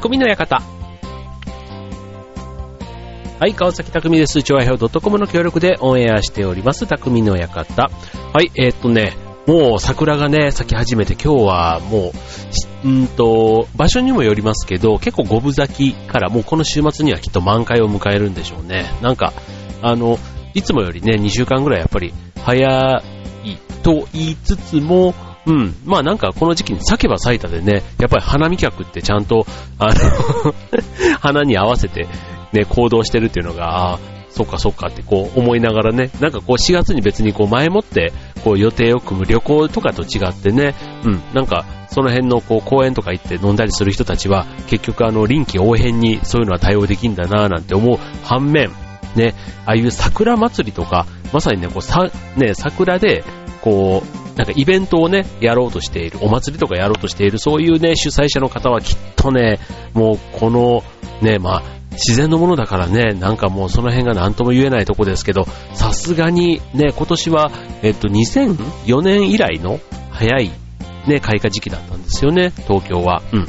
匠の館。はい、川崎匠です。調和表 .com の協力でオンエアしております、匠の館。はい、えー、っとね、もう桜がね、咲き始めて今日はもう、うんと、場所にもよりますけど、結構五分咲きからもうこの週末にはきっと満開を迎えるんでしょうね。なんか、あの、いつもよりね、2週間ぐらいやっぱり早いと言いつつも、うん。まあなんかこの時期に咲けば咲いたでね、やっぱり花見客ってちゃんと、あの 花に合わせてね、行動してるっていうのが、ああそっかそっかってこう思いながらね、なんかこう4月に別にこう前もってこう予定を組む旅行とかと違ってね、うん、なんかその辺のこう公園とか行って飲んだりする人たちは結局あの臨機応変にそういうのは対応できんだなぁなんて思う反面、ね、ああいう桜祭りとか、まさにね、こうさ、ね、桜でこう、なんかイベントをね、やろうとしている、お祭りとかやろうとしている、そういうね、主催者の方はきっとね、もうこの、ね、まあ、自然のものだからね、なんかもうその辺が何とも言えないとこですけど、さすがにね、今年は、えっと、2004年以来の早いね、開花時期だったんですよね、東京は。うん。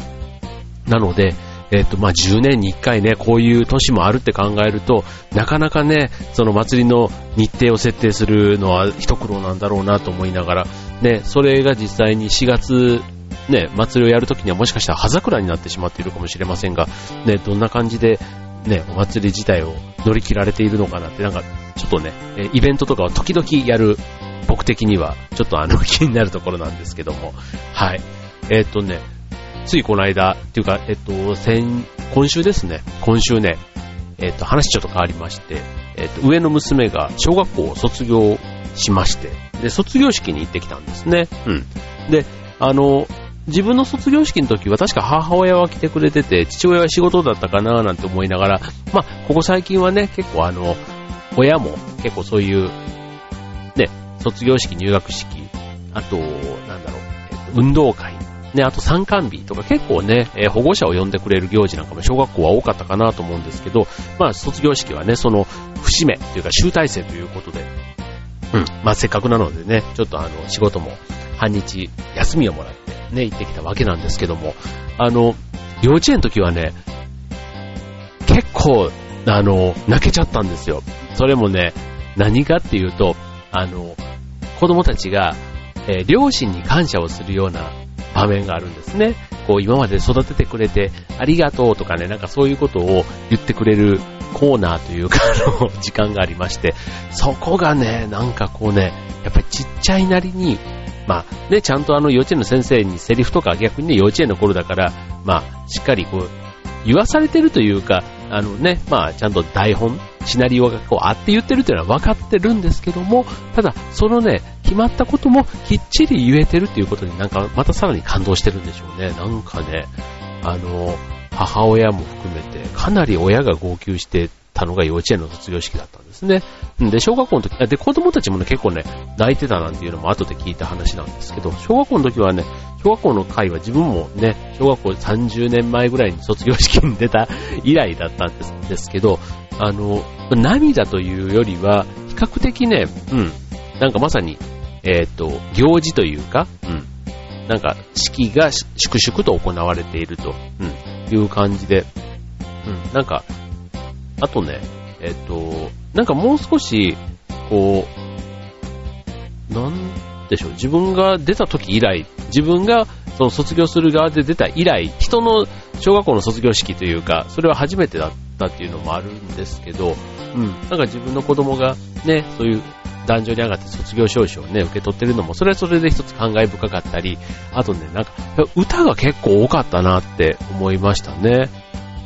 なので、えっ、と、まあ、10年に1回ね、こういう年もあるって考えると、なかなかね、その祭りの日程を設定するのは一苦労なんだろうなと思いながら、ね、それが実際に4月、ね、祭りをやるときにはもしかしたら葉桜になってしまっているかもしれませんが、ね、どんな感じで、ね、お祭り自体を乗り切られているのかなって、なんか、ちょっとね、イベントとかを時々やる僕的には、ちょっとあの、気になるところなんですけども、はい。えっ、とね、ついこの間、っていうか、えっと、先、今週ですね、今週ね、えっと、話ちょっと変わりまして、えっと、上の娘が小学校を卒業しまして、で、卒業式に行ってきたんですね。うん。で、あの、自分の卒業式の時は確か母親は来てくれてて、父親は仕事だったかななんて思いながら、まあ、ここ最近はね、結構あの、親も結構そういう、ね、卒業式、入学式、あと、なんだろう、えっと、運動会ね、あと参観日とか結構ね、えー、保護者を呼んでくれる行事なんかも小学校は多かったかなと思うんですけど、まあ卒業式はね、その節目というか集大成ということで、うん、まあせっかくなのでね、ちょっとあの仕事も半日休みをもらってね、行ってきたわけなんですけども、あの、幼稚園の時はね、結構、あの、泣けちゃったんですよ。それもね、何かっていうと、あの、子供たちが、えー、両親に感謝をするような場面があるんですね。こう今まで育ててくれてありがとうとかね、なんかそういうことを言ってくれるコーナーというか、あの、時間がありまして、そこがね、なんかこうね、やっぱりちっちゃいなりに、まあね、ちゃんとあの幼稚園の先生にセリフとか逆にね、幼稚園の頃だから、まあ、しっかりこう、言わされてるというか、あのね、まあ、ちゃんと台本、シナリオがこうあって言ってるっていうのは分かってるんですけども、ただ、そのね、決まったこともきっちり言えてるっていうことになんかまたさらに感動してるんでしょうね。なんかね、あの、母親も含めてかなり親が号泣してたのが幼稚園の卒業式だったんですね。で、小学校の時、で、子供たちもね、結構ね、泣いてたなんていうのも後で聞いた話なんですけど、小学校の時はね、小学校の会は自分もね、小学校30年前ぐらいに卒業式に出た以来だったんですですけど、あの、涙というよりは、比較的ね、うん、なんかまさにえっ、ー、と、行事というか、うん。なんか、式が粛々と行われていると、うん、いう感じで、うん、なんか、あとね、えっ、ー、と、なんかもう少し、こう、なんでしょう、自分が出た時以来、自分がその卒業する側で出た以来、人の小学校の卒業式というか、それは初めてだったっていうのもあるんですけど、うん、なんか自分の子供がね、そういう壇上に上がって卒業証書をね、受け取ってるのも、それはそれで一つ感慨深かったり、あとね、なんか、歌が結構多かったなって思いましたね。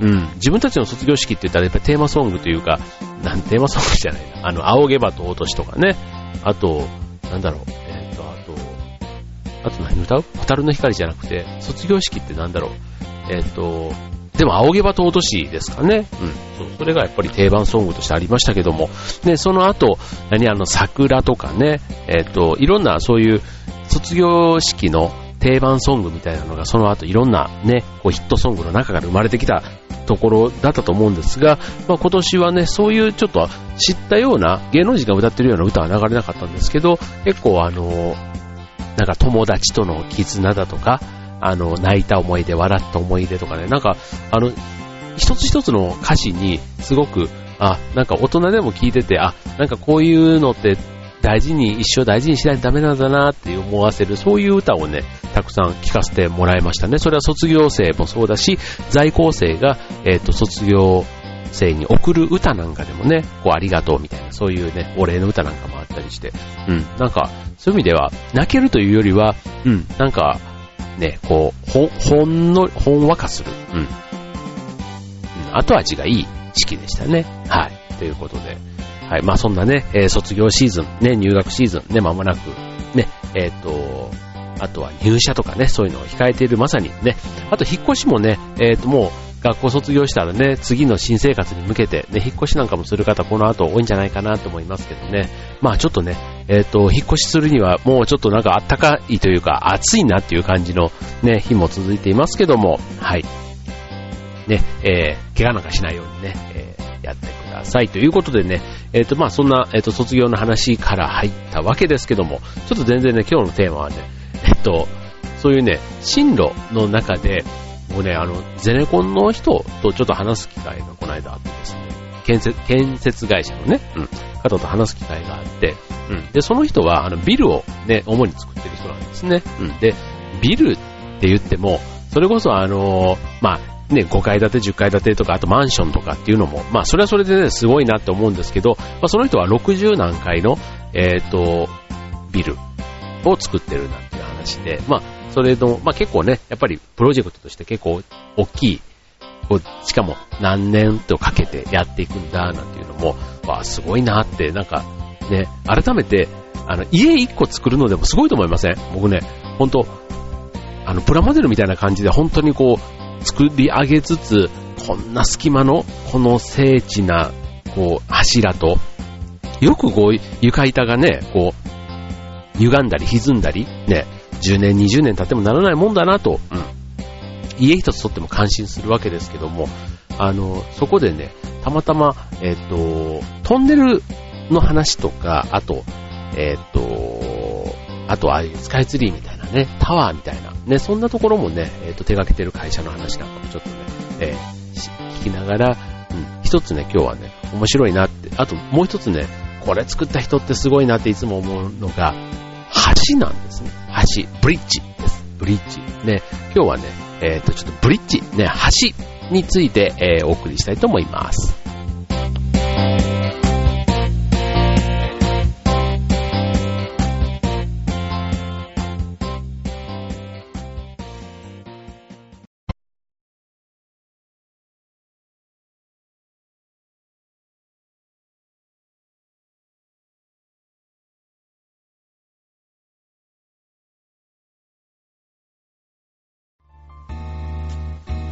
うん。自分たちの卒業式って言ったらやっぱりテーマソングというか、なんテーマソングじゃないな。あの、青毛羽と落としとかね。あと、なんだろう。えっ、ー、と、あと、あと何？歌う？ホタルの光じゃなくて、卒業式ってなんだろう。えっ、ー、と、でも、青毛羽と落としですかね。うん。そう、それがやっぱり定番ソングとしてありましたけども、ね、その後、何？あの、桜とかね、えっ、ー、と、いろんなそういう卒業式の定番ソングみたいなのが、その後いろんなね、こうヒットソングの中から生まれてきたところだったと思うんですが、まあ、今年はね、そういうちょっと知ったような、芸能人が歌ってるような歌は流れなかったんですけど、結構あの、なんか友達との絆だとか、あの、泣いた思い出、笑った思い出とかね、なんか、あの、一つ一つの歌詞にすごく、あ、なんか大人でも聞いてて、あ、なんかこういうのって大事に、一生大事にしないとダメなんだなって思わせる、そういう歌をね、たくさん聴かせてもらいましたね。それは卒業生もそうだし、在校生が、えっ、ー、と、卒業生に送る歌なんかでもね、こうありがとうみたいな、そういうね、お礼の歌なんかもあったりして、うん、なんか、そういう意味では、泣けるというよりは、うん、なんか、ね、こう、ほ、ほんの、ほんわかする、うん。うん、後味がいい式でしたね。はい。ということで、はい。まあそんなね、えー、卒業シーズン、ね、入学シーズン、ね、間もなく、ね、えっ、と、あとは入社とかね、そういうのを控えているまさにね、あと引っ越しもね、えっ、ともう学校卒業したらね、次の新生活に向けて、ね、引っ越しなんかもする方、この後多いんじゃないかなと思いますけどね。まあちょっとね、えっ、ー、と、引っ越しするにはもうちょっとなんか暖かいというか、暑いなっていう感じのね、日も続いていますけども、はい。ね、えー、怪我なんかしないようにね、えー、やってださい。ということでね、えっ、ー、と、まあそんな、えっ、と、卒業の話から入ったわけですけども、ちょっと全然ね、今日のテーマはね、えっと、そういうね、進路の中で、もうね、あの、ゼネコンの人とちょっと話す機会がこの間あってですね、建設、建設会社のね、うん、方と話す機会があって、うん。で、その人は、あの、ビルをね、主に作ってる人なんですね。うん。で、ビルって言っても、それこそあのまあ、ね、5階建て、10階建てとか、あとマンションとかっていうのも、まあ、それはそれでね、すごいなって思うんですけど、まあ、その人は60何階の、えっ、ー、と、ビルを作ってるなんていう話で、まあ、それの、まあ、結構ね、やっぱりプロジェクトとして結構大きい、こうしかも何年とかけてやっていくんだ、なんていうのも、わあ、すごいなって、なんか、ね、改めて、あの、家一個作るのでもすごいと思いません？僕ね、本当あの、プラモデルみたいな感じで本当にこう、作り上げつつ、こんな隙間の、この精緻な、こう、柱と、よくこう、床板がね、こう、歪んだり歪んだり、ね、10年、20年経ってもならないもんだなと、うん。家一つとっても感心するわけですけども、あの、そこでね、たまたま、えっ、と、トンネルの話とか、あと、えっ、と、あとああいうスカイツリーみたいなね、タワーみたいな、ね、そんなところもね、えっ、と、手掛けてる会社の話なんかもちょっとね、えー、聞きながら、うん、一つね、今日はね、面白いなって、あともう一つね、これ作った人ってすごいなっていつも思うのが、橋なんですね。橋、ブリッジです。ブリッジ。ね、今日はね、えっ、ー、と、ちょっとブリッジ、ね、橋について、えー、お送りしたいと思います。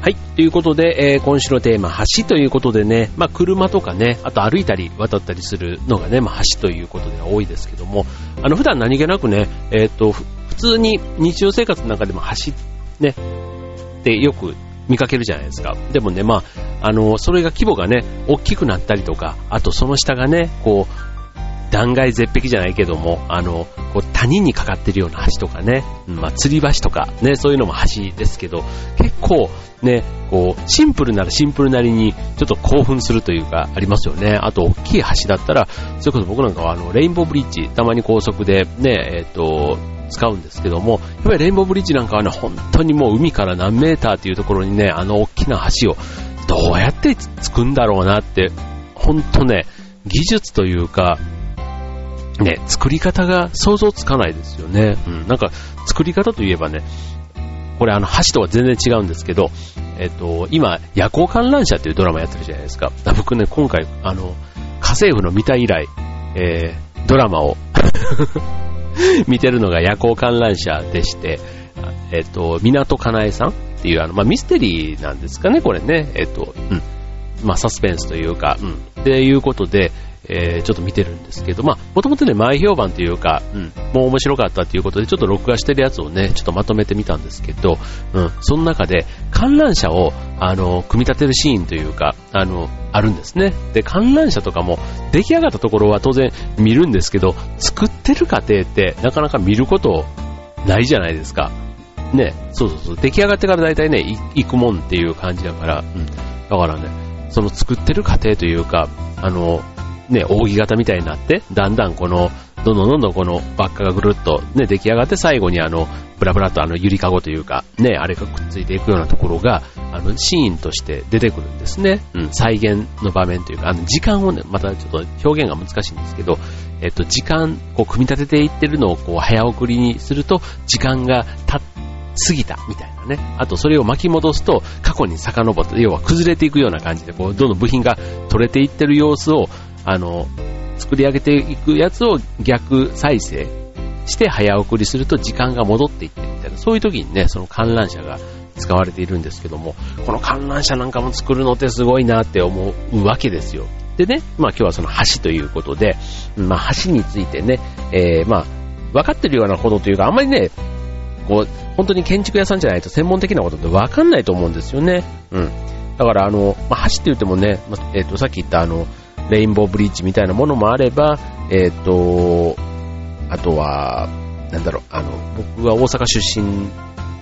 はい。ということで、えー、今週のテーマ、橋ということでね、まあ、車とかね、あと歩いたり渡ったりするのがね、まあ、橋ということでは多いですけども、あの、普段何気なくね、えっ、ー、と、普通に日常生活の中でも橋、ね、ってよく見かけるじゃないですか。でもね、まあ、あの、それが規模がね、大きくなったりとか、あとその下がね、こう、断崖絶壁じゃないけども、あの、こう谷にかかってるような橋とかね、まあ、吊り橋とかね、そういうのも橋ですけど、結構ね、こう、シンプルならシンプルなりに、ちょっと興奮するというか、ありますよね。あと、大きい橋だったら、それこそ僕なんかは、あの、レインボーブリッジ、たまに高速でね、えっ、ー、と、使うんですけども、やっぱりレインボーブリッジなんかはね、本当にもう海から何メーターっていうところにね、あの大きな橋をどうやって作るんだろうなって、本当ね、技術というか、ね、作り方が想像つかないですよね。うん、なんか、作り方といえばね、これあの、橋とは全然違うんですけど、えっと、今、夜行観覧車っていうドラマやってるじゃないですか。僕ね、今回、あの、家政婦の見た以来、えー、ドラマを 見てるのが夜行観覧車でして、えっと、港かなえさんっていう、あの、まあ、ミステリーなんですかね、これね。えっと、うん。まあ、サスペンスというか、うん。っていうことで、えー、ちょっと見てるんですけど、まあ、もともとね、前評判というか、うん、もう面白かったということで、ちょっと録画してるやつをね、ちょっとまとめてみたんですけど、うん、その中で、観覧車を、あの、組み立てるシーンというか、あの、あるんですね。で、観覧車とかも、出来上がったところは当然見るんですけど、作ってる過程って、なかなか見ることないじゃないですか。ね、そうそうそう、出来上がってから大体ね、行くもんっていう感じだから、うん。だからね、その作ってる過程というか、あの、ね、扇形みたいになって、だんだんこの、どんどんどんどんこの輪っかがぐるっとね、出来上がって最後にあの、ブラブラとあの、ゆりかごというか、ね、あれがくっついていくようなところが、あの、シーンとして出てくるんですね。うん、再現の場面というか、あの、時間をね、またちょっと表現が難しいんですけど、えっと、時間、こう、組み立てていってるのをこう、早送りにすると、時間が経過ぎたみたいなね。あとそれを巻き戻すと過去に遡って、要は崩れていくような感じで、こう、どんどん部品が取れていってる様子を、あの、作り上げていくやつを逆再生して早送りすると時間が戻っていってみたいな、そういう時にね、その観覧車が使われているんですけども、この観覧車なんかも作るのってすごいなって思うわけですよ。でね、まあ今日はその橋ということで、まあ橋についてね、えー、まあ分かってるようなことというか、あんまりね、こう、本当に建築屋さんじゃないと専門的なことって分かんないと思うんですよね。うん。だからあの、まあ、橋って言ってもね、ま、えっ、ー、と、さっき言ったあの、レインボーブリッジみたいなものもあれば、えっ、ー、と、あとは、なんだろう、あの、僕は大阪出身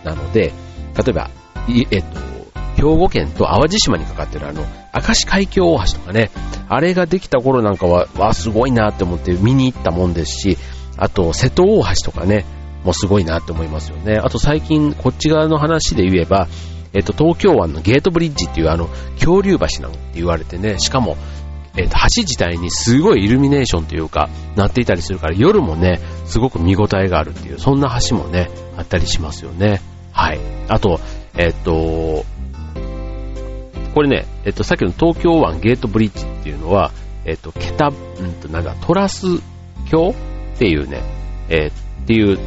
なので、例えば、えっ、ー、と、兵庫県と淡路島にかかってるあの、明石海峡大橋とかね、あれができた頃なんかは、わ、すごいなって思って見に行ったもんですし、あと、瀬戸大橋とかね、もすごいなって思いますよね。あと最近、こっち側の話で言えば、えっと、東京湾のゲートブリッジっていうあの、恐竜橋なんて言われてね、しかも、えっと、橋自体にすごいイルミネーションというか、なっていたりするから、夜もね、すごく見応えがあるっていう、そんな橋もね、あったりしますよね。はい。あと、えっと、これね、えっと、さっきの東京湾ゲートブリッジっていうのは、えっと、ケタ、うんと、なんだ、トラス橋っていうね、えー、っていう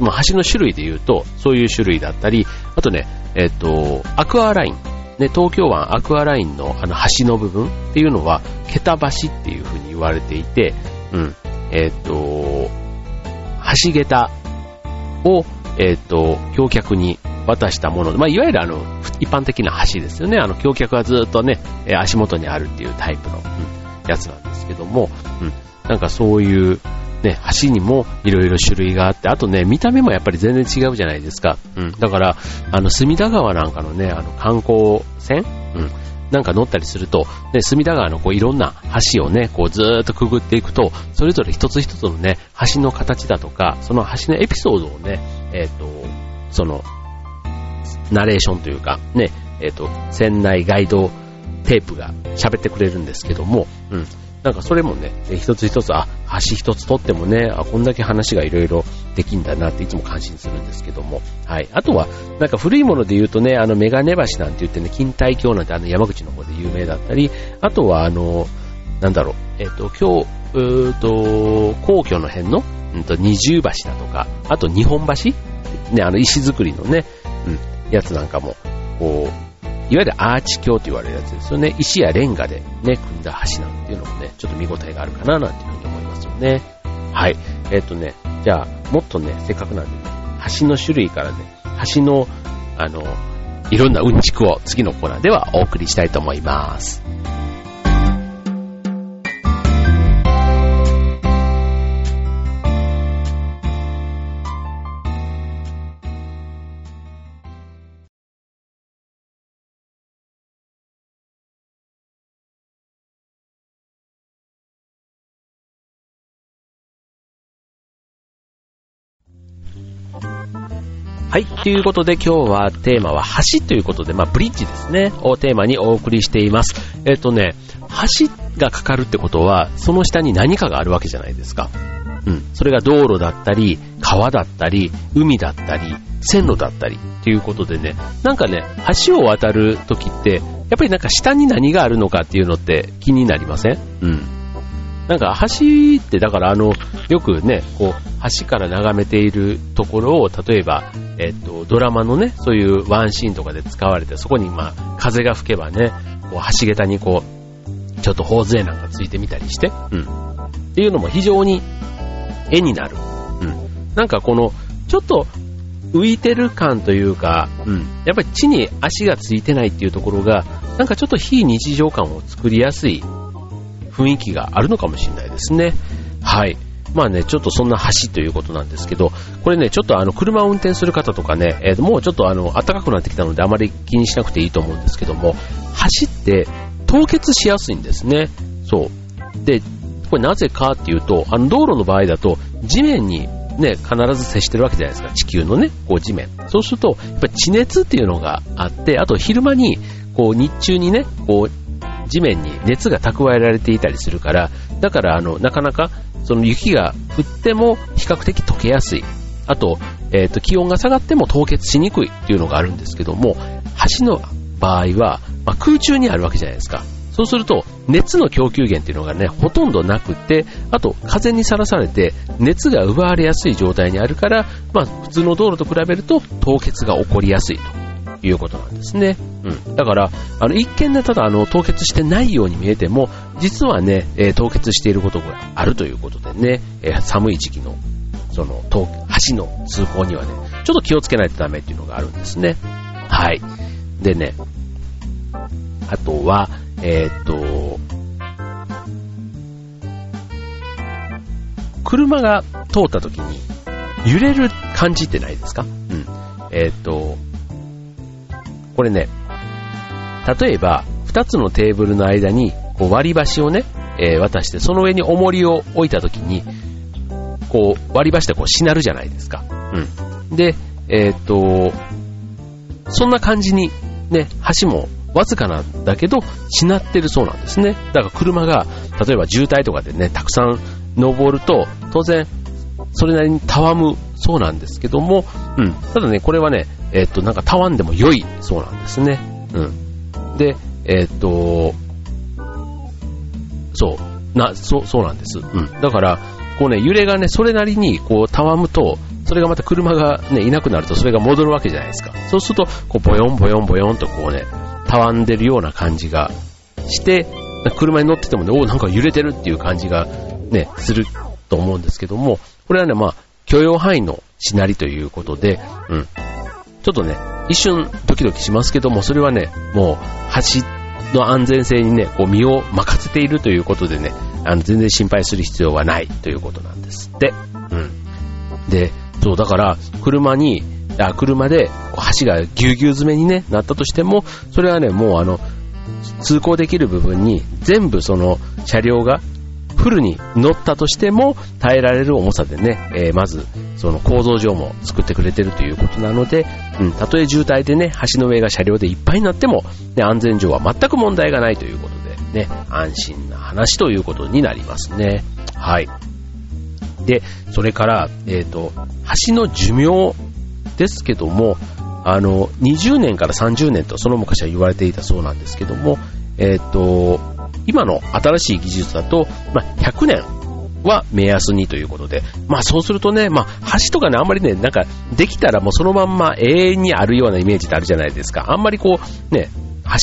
ま、橋の種類で言うと、そういう種類だったり、あとね、えっ、と、アクアライン。ね、東京湾アクアラインのあの橋の部分っていうのは、桁橋っていう風に言われていて、うん、えっ、と、橋桁を、えっ、と、橋脚に渡したもの、まあ、いわゆるあの、一般的な橋ですよね。あの、橋脚がずっとね、足元にあるっていうタイプの、うん、やつなんですけども、うん、なんかそういう、ね、橋にもいろいろ種類があって、あとね、見た目もやっぱり全然違うじゃないですか。うん。だから、あの、隅田川なんかのね、あの、観光船？うん。なんか乗ったりすると、ね、隅田川のこういろんな橋をね、こうずーっとくぐっていくと、それぞれ一つ一つのね、橋の形だとか、その橋のエピソードをね、えっ、ー、と、その、ナレーションというか、ね、えっ、ー、と、船内ガイドテープが喋ってくれるんですけども、うん。なんかそれもね、一つ一つ、あ、橋一つ取ってもね、あ、こんだけ話がいろいろできんだなっていつも感心するんですけども。はい。あとは、なんか古いもので言うとね、あの、メガネ橋なんて言ってね、近代橋なんてあの山口の方で有名だったり、あとはあの、なんだろう、えっ、ー、と、今日、うーと、皇居の辺の、うんと、二重橋だとか、あと日本橋？ね、あの石造りのね、うん、やつなんかも、こう、いわゆるアーチ橋と言われるやつですよね。石やレンガでね、組んだ橋なんていうのもね、ちょっと見応えがあるかななんていうふうに思いますよね。はい。えっ、ー、とね、じゃあ、もっとね、せっかくなんでね、橋の種類からね、橋の、あの、いろんなうんちくを次のコーナーではお送りしたいと思います。はい。ということで今日はテーマは橋ということで、まあブリッジですね、をテーマにお送りしています。えっ、とね、橋がかかるってことは、その下に何かがあるわけじゃないですか。うん。それが道路だったり、川だったり、海だったり、線路だったりっていうことでね、なんかね、橋を渡るときって、やっぱりなんか下に何があるのかっていうのって気になりません？うん。なんか橋ってだからあの、よくね、こう、橋から眺めているところを、例えば、えっと、ドラマのね、そういうワンシーンとかで使われて、そこにまあ、風が吹けばね、こう、橋桁にこう、ちょっと頬杖なんかついてみたりして、うん。っていうのも非常に絵になる。うん。なんかこの、ちょっと浮いてる感というか、うん。やっぱり地に足がついてないっていうところが、なんかちょっと非日常感を作りやすい雰囲気があるのかもしれないですね。はい。まあね、ちょっとそんな橋ということなんですけど、これね、ちょっとあの、車を運転する方とかね、えー、もうちょっとあの、暖かくなってきたのであまり気にしなくていいと思うんですけども、橋って凍結しやすいんですね。そう。で、これなぜかっていうと、あの、道路の場合だと、地面にね、必ず接してるわけじゃないですか。地球のね、こう地面。そうすると、やっぱ地熱っていうのがあって、あと昼間に、こう日中にね、こう地面に熱が蓄えられていたりするから、だからあの、なかなかその雪が降っても比較的溶けやすい。あと、えっ、ー、と、気温が下がっても凍結しにくいっていうのがあるんですけども、橋の場合は、まあ、空中にあるわけじゃないですか。そうすると、熱の供給源っていうのがね、ほとんどなくて、あと、風にさらされて、熱が奪われやすい状態にあるから、まあ、普通の道路と比べると、凍結が起こりやすいということなんですね。うん。だから、あの、一見でただ、あの、凍結してないように見えても、実はね、えー、凍結していることがあるということでね、えー、寒い時期の、その、橋の通行にはね、ちょっと気をつけないとダメっていうのがあるんですね。はい。でね、あとは、えー、っと、車が通った時に揺れる感じってないですか？うん。えー、っと、これね、例えば、二つのテーブルの間にこう割り箸をね、えー、渡して、その上に重りを置いた時に、こう割り箸でこうしなるじゃないですか。うん。で、えー、っと、そんな感じにね、橋もわずかなんだけど、しなってるそうなんですね。だから車が、例えば渋滞とかでね、たくさん登ると、当然、それなりにたわむそうなんですけども、うん。ただね、これはね、えー、っと、なんかたわんでも良いそうなんですね。うん。で、えー、っと、そう、な、そう、そうなんです。うん。だから、こうね、揺れがね、それなりに、こう、たわむと、それがまた車がね、いなくなるとそれが戻るわけじゃないですか。そうすると、こう、ボヨンボヨンボヨンとこうね、たわんでるような感じがして、車に乗っててもね、おなんか揺れてるっていう感じがね、すると思うんですけども、これはね、まあ、許容範囲のしなりということで、うん。ちょっとね、一瞬ドキドキしますけども、それはね、もう、橋の安全性にね、こう身を任せているということでね、あの、全然心配する必要はないということなんですって。うん。で、そう、だから、車に、あ車で橋がぎゅうぎゅう詰めに、ね、なったとしても、それはね、もうあの、通行できる部分に全部その車両がフルに乗ったとしても耐えられる重さでね、えー、まずその構造上も作ってくれてるということなので、うん、たとえ渋滞でね、橋の上が車両でいっぱいになっても、ね、安全上は全く問題がないということでね、安心な話ということになりますね。はい。で、それから、えっ、ー、と、橋の寿命ですけども、あの、20年から30年とその昔は言われていたそうなんですけども、えっ、ー、と、今の新しい技術だと、まあ、100年は目安にということで、まあそうするとね、まあ橋とかね、あんまりね、なんかできたらもうそのまんま永遠にあるようなイメージってあるじゃないですか。あんまりこう、ね、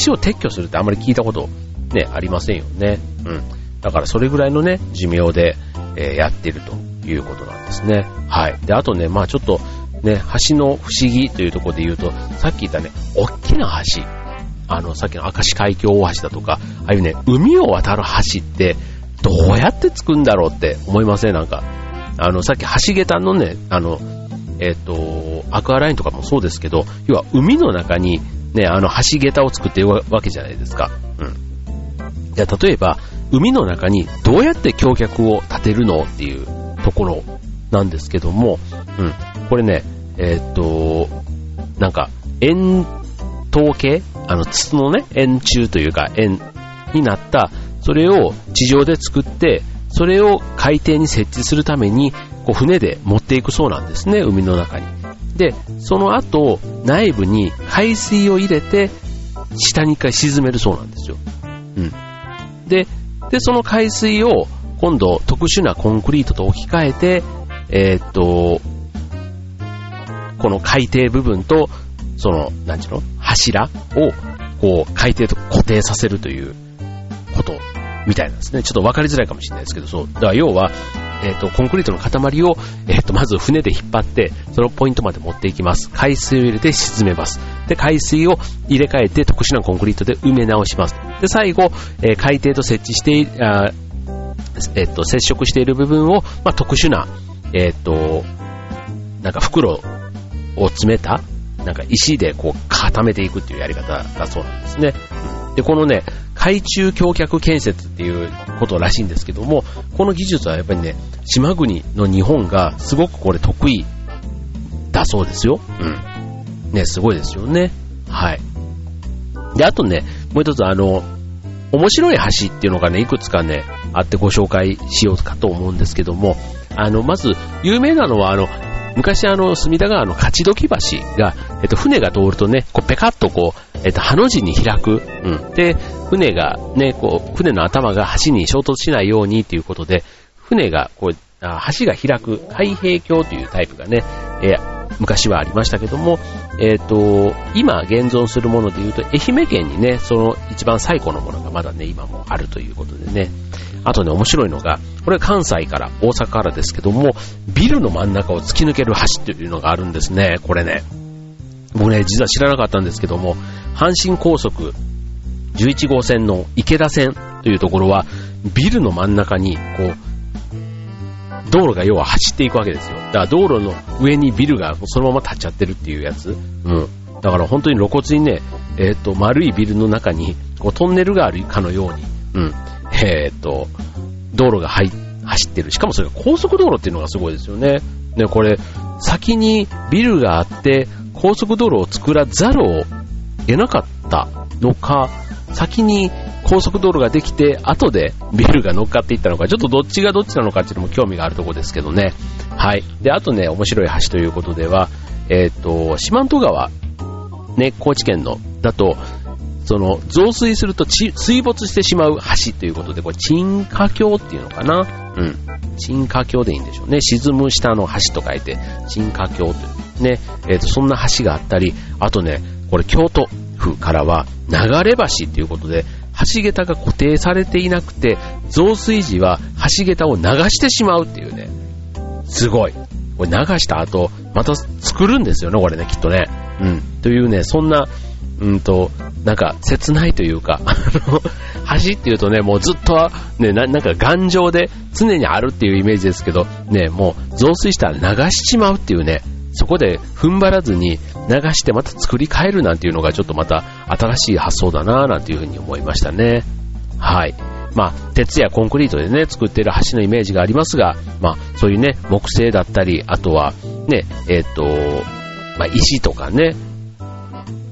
橋を撤去するってあんまり聞いたことね、ありませんよね。うん。だからそれぐらいのね、寿命で、えー、やってるということなんですね。はい。で、あとね、まあちょっと、ね、橋の不思議というところで言うと、さっき言ったね、大きな橋。あの、さっきの明石海峡大橋だとか、ああいうね、海を渡る橋って、どうやって作るんだろうって思いません、なんか。あの、さっき橋桁のね、あの、えっ、ー、と、アクアラインとかもそうですけど、要は海の中にね、あの橋桁を作ってるわけじゃないですか。うん。じゃ例えば、海の中にどうやって橋脚を立てるのっていうところなんですけども、うん。これね、えー、っと、なんか、円筒形あの、筒のね、円柱というか、円になった、それを地上で作って、それを海底に設置するために、こう船で持っていくそうなんですね、海の中に。で、その後、内部に海水を入れて、下に一回沈めるそうなんですよ。うん。で、で、その海水を今度特殊なコンクリートと置き換えて、えー、っと、この海底部分と、その、なんちゅうの？柱を、こう、海底と固定させるということみたいなんですね。ちょっと分かりづらいかもしれないですけど、そう。だから要は、えっ、ー、と、コンクリートの塊を、えっ、ー、と、まず船で引っ張って、そのポイントまで持っていきます。海水を入れて沈めます。で、海水を入れ替えて特殊なコンクリートで埋め直します。で、最後、えー、海底と設置して、あえっと、接触している部分を、まあ、特殊な、えっと、なんか袋を詰めた、なんか石でこう固めていくっていうやり方だそうなんですね。で、このね、海中橋脚建設っていうことらしいんですけども、この技術はやっぱりね、島国の日本がすごくこれ得意だそうですよ。うん。ね、すごいですよね。はい。で、あとね、もう一つあの、面白い橋っていうのがね、いくつかね、あってご紹介しようかと思うんですけども、あの、まず、有名なのは、あの、昔あの、隅田川の勝ど橋が、えっと、船が通るとね、こう、ペカッとこう、えっと、ハの字に開く。うん。で、船がね、こう、船の頭が橋に衝突しないようにっていうことで、船が、こう、橋が開く開閉橋というタイプがね、えー、昔はありましたけども、えっ、ー、と、今現存するもので言うと、愛媛県にね、その一番最古のものがまだね、今もあるということでね。あとね、面白いのが、これ関西から、大阪からですけども、ビルの真ん中を突き抜ける橋っていうのがあるんですね、これね。僕ね、実は知らなかったんですけども、阪神高速11号線の池田線というところは、ビルの真ん中に、こう、道路が要は走っていくわけですよ。だから道路の上にビルがそのまま立っちゃってるっていうやつ。うん。だから本当に露骨にね、えっ、ー、と、丸いビルの中に、こうトンネルがあるかのように、うん。えっ、と、道路が走ってる。しかもそれが高速道路っていうのがすごいですよね。ね、これ、先にビルがあって、高速道路を作らざるを得なかったのか、先に高速道路ができて、後でビルが乗っかっていったのか、ちょっとどっちがどっちなのかっていうのも興味があるところですけどね。はい。で、あとね、面白い橋ということでは、えっ、ー、と、四万十川、ね、高知県の、だと、その、増水すると水没してしまう橋ということで、これ、沈下橋っていうのかな？うん。沈下橋でいいんでしょうね。沈む下の橋と書いて、沈下橋という。ね。えっ、ー、と、そんな橋があったり、あとね、これ、京都府からは、流れ橋っていうことで、橋桁が固定されていなくて、増水時は橋桁を流してしまうっていうね。すごい。これ流した後、また作るんですよね、これね、きっとね。うん。というね、そんな、うんと、なんか、切ないというか、あの、橋っていうとね、もうずっと、ね、ななんか頑丈で常にあるっていうイメージですけど、ね、もう増水したら流しちまうっていうね、そこで踏ん張らずに流してまた作り変えるなんていうのがちょっとまた新しい発想だなぁなんていうふうに思いましたね。はい。まあ、鉄やコンクリートでね、作っている橋のイメージがありますが、まあ、そういうね、木製だったり、あとは、ね、えっ、ー、と、まあ、石とかね、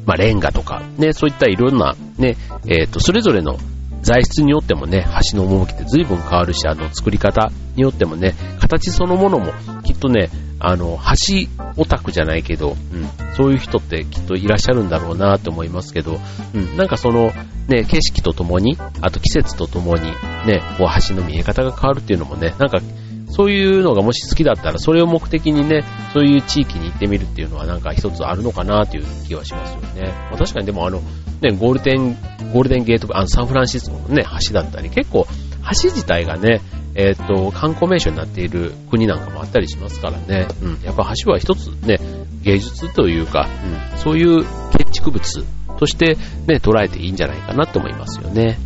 まあ、レンガとか、ね、そういったいろんな、ね、えっ、ー、と、それぞれの材質によってもね、橋の趣って随分変わるし、あの、作り方によってもね、形そのものもきっとね、あの、橋オタクじゃないけど、うん、そういう人ってきっといらっしゃるんだろうなと思いますけど、うん、なんかその、ね、景色とともに、あと季節とともに、ね、こう橋の見え方が変わるっていうのもね、なんか、そういうのがもし好きだったら、それを目的にね、そういう地域に行ってみるっていうのはなんか一つあるのかなという気はしますよね。まあ、確かにでもあの、ね、ゴールデン、ゴールデンゲート、あの、サンフランシスコのね、橋だったり、結構、橋自体がね、えっ、ー、と、観光名所になっている国なんかもあったりしますからね。うん。やっぱ橋は一つね、芸術というか、うん、そういう建築物としてね、捉えていいんじゃないかなと思いますよね。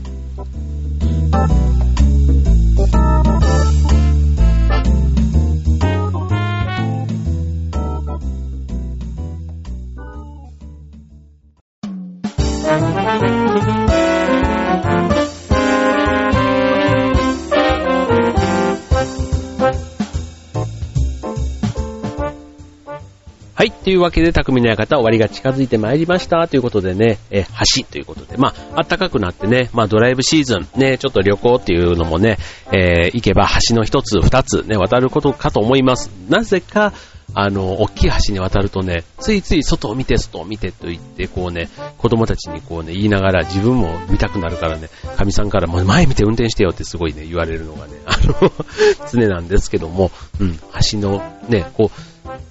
というわけで、匠の館終わりが近づいてまいりました。ということでね、え、橋ということで、まあ、暖かくなってね、まあ、ドライブシーズン、ね、ちょっと旅行っていうのもね、えー、行けば橋の一つ、二つね、渡ることかと思います。なぜか、あの、大きい橋に渡るとね、ついつい外を見て、外を見てと言って、こうね、子供たちにこうね、言いながら自分も見たくなるからね、神さんからも前見て運転してよってすごいね、言われるのがね、あの常なんですけども、うん、橋のね、こう、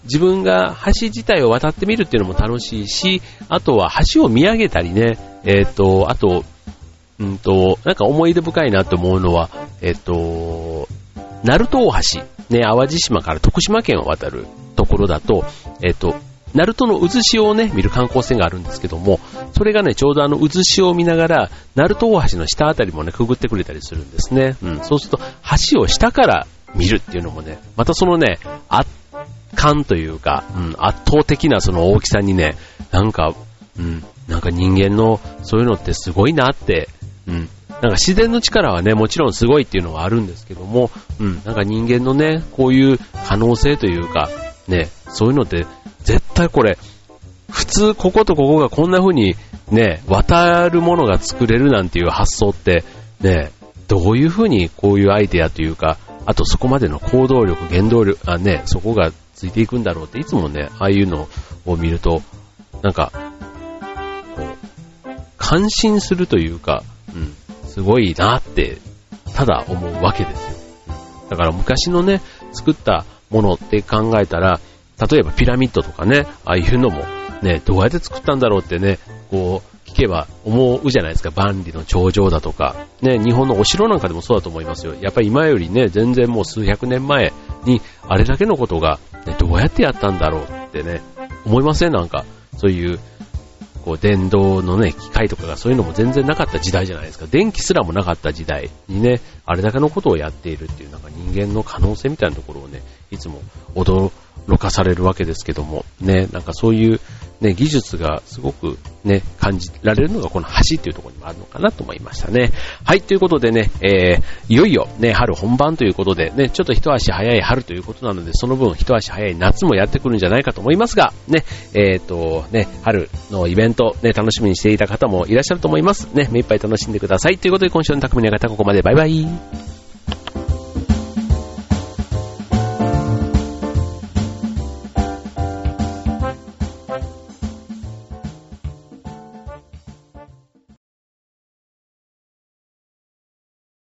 自分が橋自体を渡ってみるっていうのも楽しいし、あとは橋を見上げたりね、えっ、ー、と、あと、うんと、なんか思い出深いなと思うのは、えっ、ー、と、鳴門大橋、ね、淡路島から徳島県を渡るところだと、えっ、ー、と、鳴門の渦潮をね、見る観光船があるんですけども、それがね、ちょうどあの、渦潮を見ながら、鳴門大橋の下あたりもね、くぐってくれたりするんですね。うん。そうすると、橋を下から見るっていうのもね、またそのね、圧巻というか、うん、圧倒的なその大きさにね、なんか、うん、なんか人間のそういうのってすごいなって、うん、なんか自然の力はね、もちろんすごいっていうのはあるんですけども、うん、なんか人間のね、こういう可能性というか、ね、そういうのって絶対これ、普通こことここがこんな風にね、渡るものが作れるなんていう発想って、ね、どういう風にこういうアイデアというか、あとそこまでの行動力、原動力、あね、そこがついていくんだろうって、いつもね、ああいうのを見ると、なんか、こう、感心するというか、うん、すごいなって、ただ思うわけですよ。だから昔のね、作ったものって考えたら、例えばピラミッドとかね、ああいうのも、ね、どうやって作ったんだろうってね、こう、けば思うじゃないですか。万里の長城だとか。ね、日本のお城なんかでもそうだと思いますよ。やっぱり今よりね、全然もう数百年前に、あれだけのことが、ね、どうやってやったんだろうってね、思いません？なんか、そういう、こう、電動のね、機械とかがそういうのも全然なかった時代じゃないですか。電気すらもなかった時代にね、あれだけのことをやっているっていう、なんか人間の可能性みたいなところをね、いつも驚かされるわけですけども、ね、なんかそういうね、技術がすごくね、感じられるのがこの橋っていうところにもあるのかなと思いましたね。はい、ということでね、えー、いよいよね、春本番ということでね、ちょっと一足早い春ということなので、その分一足早い夏もやってくるんじゃないかと思いますが、ね、えっ、ー、と、ね、春のイベント、ね、楽しみにしていた方もいらっしゃると思います。ね、目いっぱい楽しんでください。ということで今週の匠の方ここまでバイバイ。